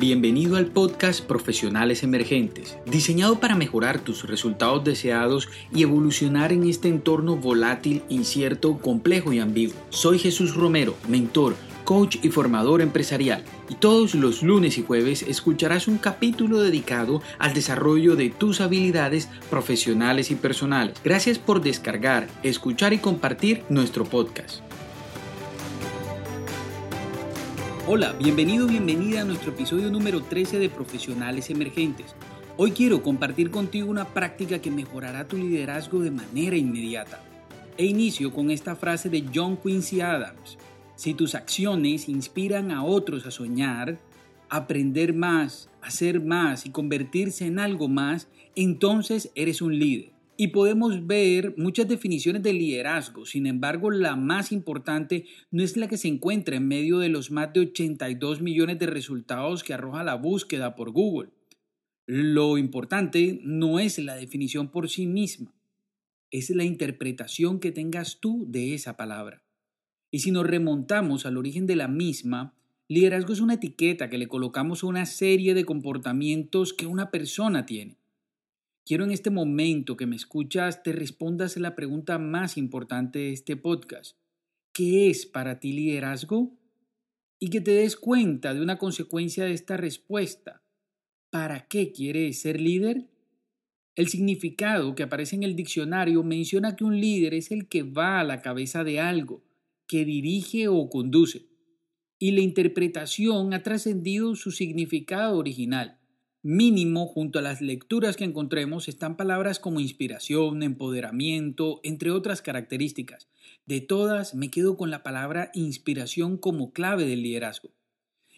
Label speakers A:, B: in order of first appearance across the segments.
A: Bienvenido al podcast Profesionales Emergentes, diseñado para mejorar tus resultados deseados y evolucionar en este entorno volátil, incierto, complejo y ambiguo. Soy Jesús Romero, mentor, coach y formador empresarial, y todos los lunes y jueves escucharás un capítulo dedicado al desarrollo de tus habilidades profesionales y personales. Gracias por descargar, escuchar y compartir nuestro podcast. Hola, bienvenido, bienvenida a nuestro episodio número 13 de Profesionales Emergentes. Hoy quiero compartir contigo una práctica que mejorará tu liderazgo de manera inmediata. E inicio con esta frase de John Quincy Adams. Si tus acciones inspiran a otros a soñar, aprender más, hacer más y convertirse en algo más, entonces eres un líder y podemos ver muchas definiciones de liderazgo. Sin embargo, la más importante no es la que se encuentra en medio de los más de 82 millones de resultados que arroja la búsqueda por Google. Lo importante no es la definición por sí misma, es la interpretación que tengas tú de esa palabra. Y si nos remontamos al origen de la misma, liderazgo es una etiqueta que le colocamos a una serie de comportamientos que una persona tiene. Quiero en este momento que me escuchas te respondas la pregunta más importante de este podcast. ¿Qué es para ti liderazgo? Y que te des cuenta de una consecuencia de esta respuesta. ¿Para qué quieres ser líder? El significado que aparece en el diccionario menciona que un líder es el que va a la cabeza de algo, que dirige o conduce. Y la interpretación ha trascendido su significado original. Mínimo, junto a las lecturas que encontremos, están palabras como inspiración, empoderamiento, entre otras características. De todas, me quedo con la palabra inspiración como clave del liderazgo.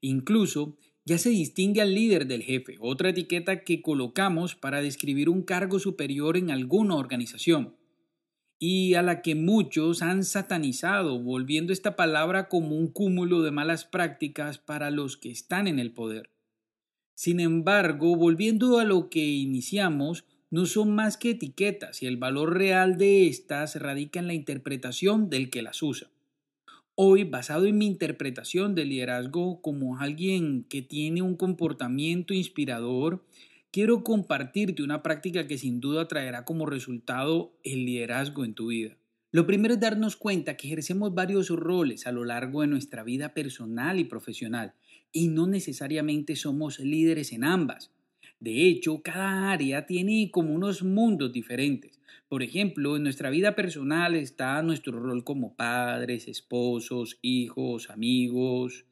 A: Incluso, ya se distingue al líder del jefe, otra etiqueta que colocamos para describir un cargo superior en alguna organización, y a la que muchos han satanizado, volviendo esta palabra como un cúmulo de malas prácticas para los que están en el poder. Sin embargo, volviendo a lo que iniciamos, no son más que etiquetas y el valor real de estas radica en la interpretación del que las usa. Hoy, basado en mi interpretación del liderazgo como alguien que tiene un comportamiento inspirador, quiero compartirte una práctica que sin duda traerá como resultado el liderazgo en tu vida. Lo primero es darnos cuenta que ejercemos varios roles a lo largo de nuestra vida personal y profesional y no necesariamente somos líderes en ambas. De hecho, cada área tiene como unos mundos diferentes. Por ejemplo, en nuestra vida personal está nuestro rol como padres, esposos, hijos, amigos.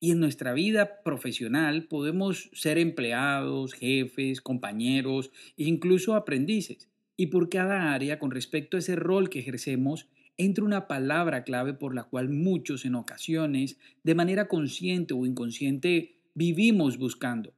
A: Y en nuestra vida profesional podemos ser empleados, jefes, compañeros incluso aprendices. Y por cada área, con respecto a ese rol que ejercemos, entra una palabra clave por la cual muchos en ocasiones, de manera consciente o inconsciente, vivimos buscando,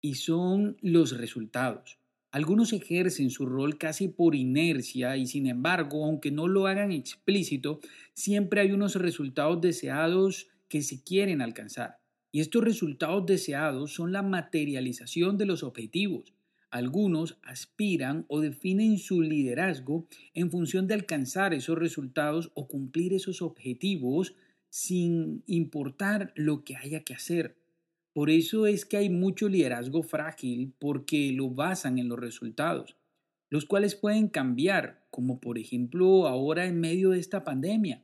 A: y son los resultados. Algunos ejercen su rol casi por inercia y sin embargo, aunque no lo hagan explícito, siempre hay unos resultados deseados que se quieren alcanzar. Y estos resultados deseados son la materialización de los objetivos, algunos aspiran o definen su liderazgo en función de alcanzar esos resultados o cumplir esos objetivos sin importar lo que haya que hacer. Por eso es que hay mucho liderazgo frágil porque lo basan en los resultados, los cuales pueden cambiar, como por ejemplo ahora en medio de esta pandemia.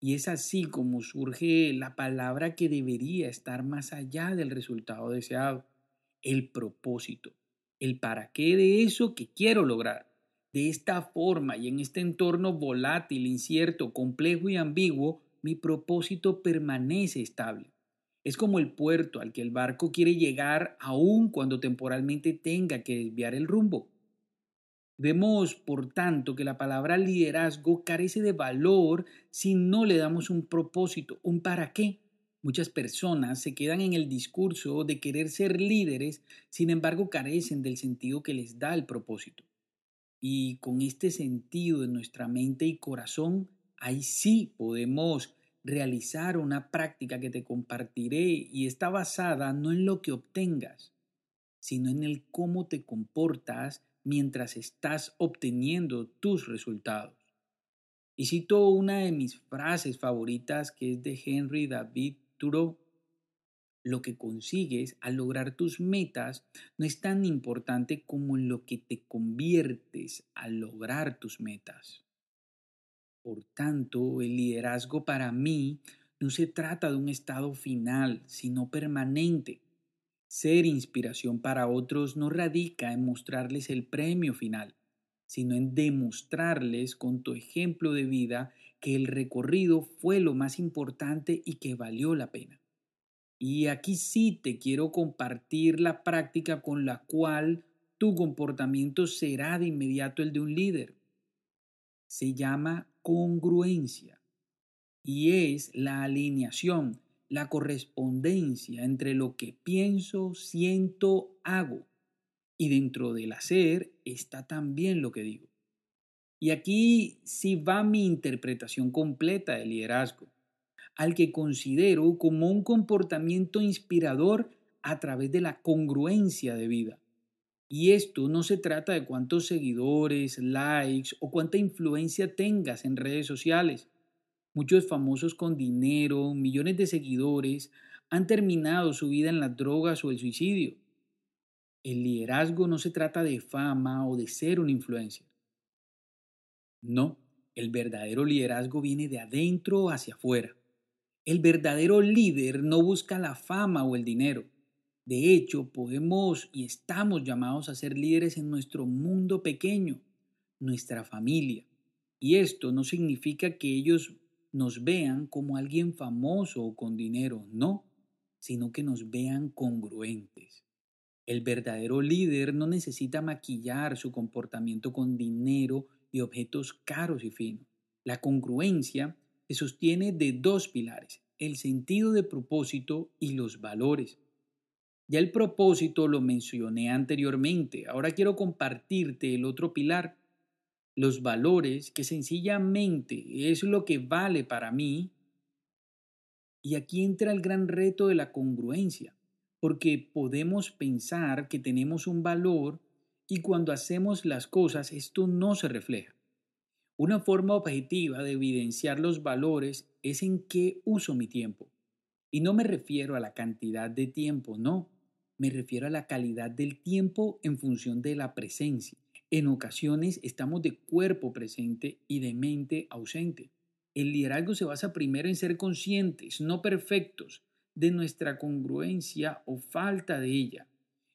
A: Y es así como surge la palabra que debería estar más allá del resultado deseado, el propósito el para qué de eso que quiero lograr. De esta forma y en este entorno volátil, incierto, complejo y ambiguo, mi propósito permanece estable. Es como el puerto al que el barco quiere llegar aun cuando temporalmente tenga que desviar el rumbo. Vemos, por tanto, que la palabra liderazgo carece de valor si no le damos un propósito, un para qué. Muchas personas se quedan en el discurso de querer ser líderes, sin embargo carecen del sentido que les da el propósito. Y con este sentido en nuestra mente y corazón, ahí sí podemos realizar una práctica que te compartiré y está basada no en lo que obtengas, sino en el cómo te comportas mientras estás obteniendo tus resultados. Y cito una de mis frases favoritas que es de Henry David lo que consigues al lograr tus metas no es tan importante como lo que te conviertes al lograr tus metas. Por tanto, el liderazgo para mí no se trata de un estado final, sino permanente. Ser inspiración para otros no radica en mostrarles el premio final, sino en demostrarles con tu ejemplo de vida que el recorrido fue lo más importante y que valió la pena. Y aquí sí te quiero compartir la práctica con la cual tu comportamiento será de inmediato el de un líder. Se llama congruencia y es la alineación, la correspondencia entre lo que pienso, siento, hago. Y dentro del hacer está también lo que digo. Y aquí sí va mi interpretación completa del liderazgo al que considero como un comportamiento inspirador a través de la congruencia de vida. Y esto no se trata de cuántos seguidores, likes o cuánta influencia tengas en redes sociales. Muchos famosos con dinero, millones de seguidores, han terminado su vida en las drogas o el suicidio. El liderazgo no se trata de fama o de ser una influencia. No, el verdadero liderazgo viene de adentro hacia afuera. El verdadero líder no busca la fama o el dinero. De hecho, podemos y estamos llamados a ser líderes en nuestro mundo pequeño, nuestra familia. Y esto no significa que ellos nos vean como alguien famoso o con dinero, no, sino que nos vean congruentes. El verdadero líder no necesita maquillar su comportamiento con dinero y objetos caros y finos. La congruencia se sostiene de dos pilares, el sentido de propósito y los valores. Ya el propósito lo mencioné anteriormente, ahora quiero compartirte el otro pilar, los valores, que sencillamente es lo que vale para mí. Y aquí entra el gran reto de la congruencia, porque podemos pensar que tenemos un valor y cuando hacemos las cosas esto no se refleja. Una forma objetiva de evidenciar los valores es en qué uso mi tiempo. Y no me refiero a la cantidad de tiempo, no. Me refiero a la calidad del tiempo en función de la presencia. En ocasiones estamos de cuerpo presente y de mente ausente. El liderazgo se basa primero en ser conscientes, no perfectos, de nuestra congruencia o falta de ella.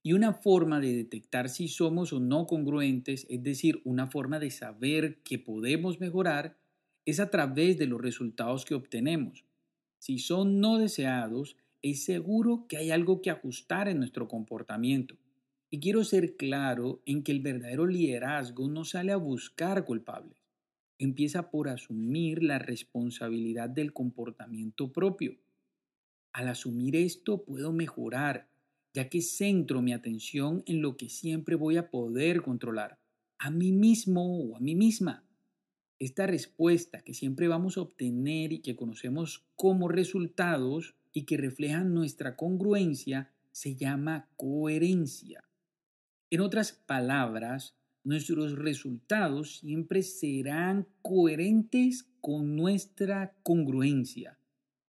A: Y una forma de detectar si somos o no congruentes, es decir, una forma de saber que podemos mejorar, es a través de los resultados que obtenemos. Si son no deseados, es seguro que hay algo que ajustar en nuestro comportamiento. Y quiero ser claro en que el verdadero liderazgo no sale a buscar culpables. Empieza por asumir la responsabilidad del comportamiento propio. Al asumir esto puedo mejorar ya que centro mi atención en lo que siempre voy a poder controlar, a mí mismo o a mí misma. Esta respuesta que siempre vamos a obtener y que conocemos como resultados y que reflejan nuestra congruencia se llama coherencia. En otras palabras, nuestros resultados siempre serán coherentes con nuestra congruencia,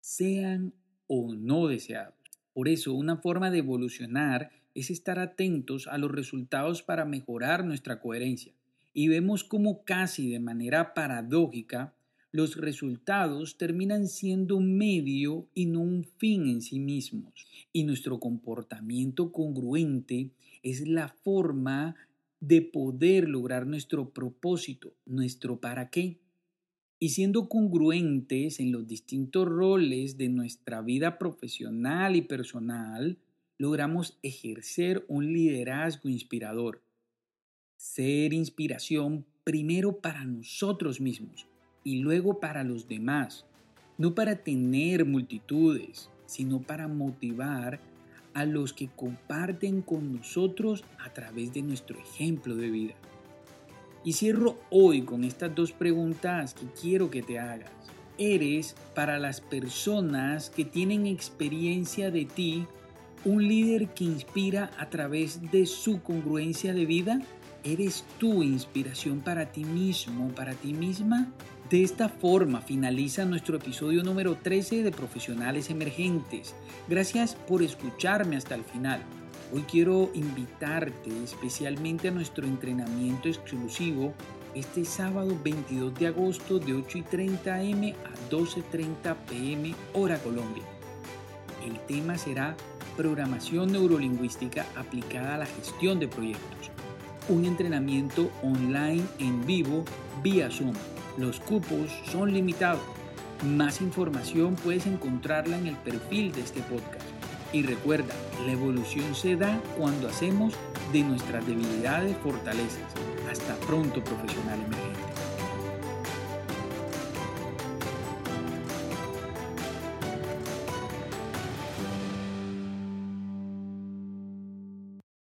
A: sean o no deseados. Por eso, una forma de evolucionar es estar atentos a los resultados para mejorar nuestra coherencia. Y vemos cómo casi de manera paradójica los resultados terminan siendo medio y no un fin en sí mismos. Y nuestro comportamiento congruente es la forma de poder lograr nuestro propósito, nuestro para qué y siendo congruentes en los distintos roles de nuestra vida profesional y personal, logramos ejercer un liderazgo inspirador. Ser inspiración primero para nosotros mismos y luego para los demás, no para tener multitudes, sino para motivar a los que comparten con nosotros a través de nuestro ejemplo de vida. Y cierro hoy con estas dos preguntas que quiero que te hagas. ¿Eres para las personas que tienen experiencia de ti un líder que inspira a través de su congruencia de vida? ¿Eres tu inspiración para ti mismo, para ti misma? De esta forma finaliza nuestro episodio número 13 de Profesionales Emergentes. Gracias por escucharme hasta el final. Hoy quiero invitarte especialmente a nuestro entrenamiento exclusivo este sábado 22 de agosto de 8 y 30 am a 12.30 pm hora Colombia. El tema será programación neurolingüística aplicada a la gestión de proyectos. Un entrenamiento online en vivo vía Zoom los cupos son limitados. Más información puedes encontrarla en el perfil de este podcast. Y recuerda, la evolución se da cuando hacemos de nuestras debilidades fortalezas. Hasta pronto, profesional emergente.